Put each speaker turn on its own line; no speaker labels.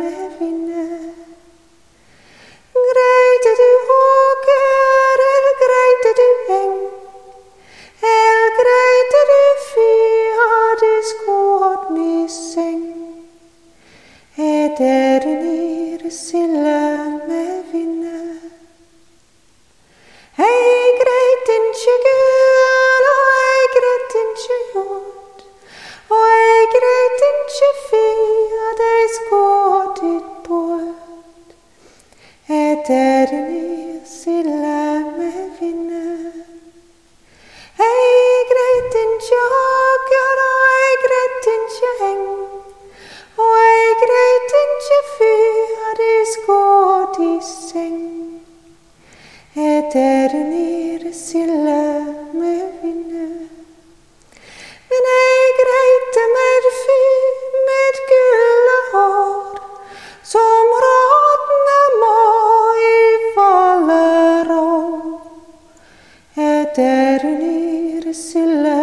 med vinne. Greite du åker, eller greite du eng? El greite du fyr, du skåd ny seng. Er Etter ny sille med vinne. Hei greit ikke hager, og hei greit ikke heng. Og hei greit ikke fyr, de skåd i seng. Etter nere sille nere sille